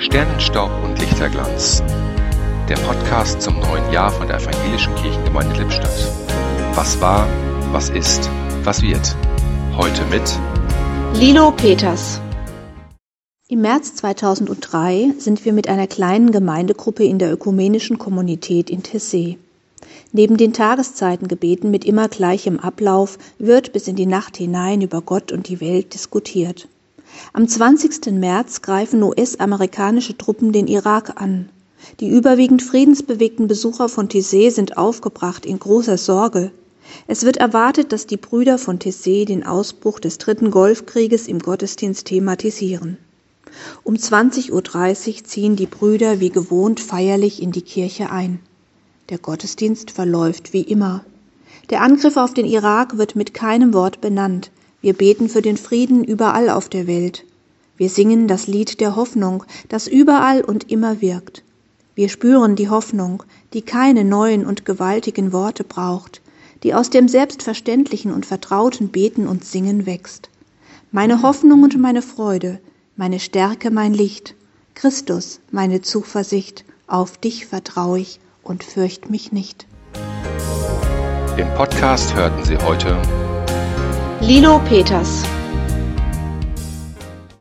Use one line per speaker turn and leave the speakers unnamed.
Sternenstaub und Lichterglanz. Der Podcast zum neuen Jahr von der Evangelischen Kirchengemeinde Lippstadt. Was war, was ist, was wird. Heute mit
Lilo Peters. Im März 2003 sind wir mit einer kleinen Gemeindegruppe in der ökumenischen Kommunität in Tessé. Neben den Tageszeitengebeten mit immer gleichem Ablauf wird bis in die Nacht hinein über Gott und die Welt diskutiert. Am 20. März greifen US-amerikanische Truppen den Irak an. Die überwiegend friedensbewegten Besucher von Tissé sind aufgebracht in großer Sorge. Es wird erwartet, dass die Brüder von Tissé den Ausbruch des dritten Golfkrieges im Gottesdienst thematisieren. Um 20.30 Uhr ziehen die Brüder wie gewohnt feierlich in die Kirche ein. Der Gottesdienst verläuft wie immer. Der Angriff auf den Irak wird mit keinem Wort benannt. Wir beten für den Frieden überall auf der Welt. Wir singen das Lied der Hoffnung, das überall und immer wirkt. Wir spüren die Hoffnung, die keine neuen und gewaltigen Worte braucht, die aus dem selbstverständlichen und vertrauten Beten und Singen wächst. Meine Hoffnung und meine Freude, meine Stärke, mein Licht, Christus, meine Zuversicht, auf dich vertraue ich und fürcht mich nicht.
Im Podcast hörten Sie heute
Lilo Peters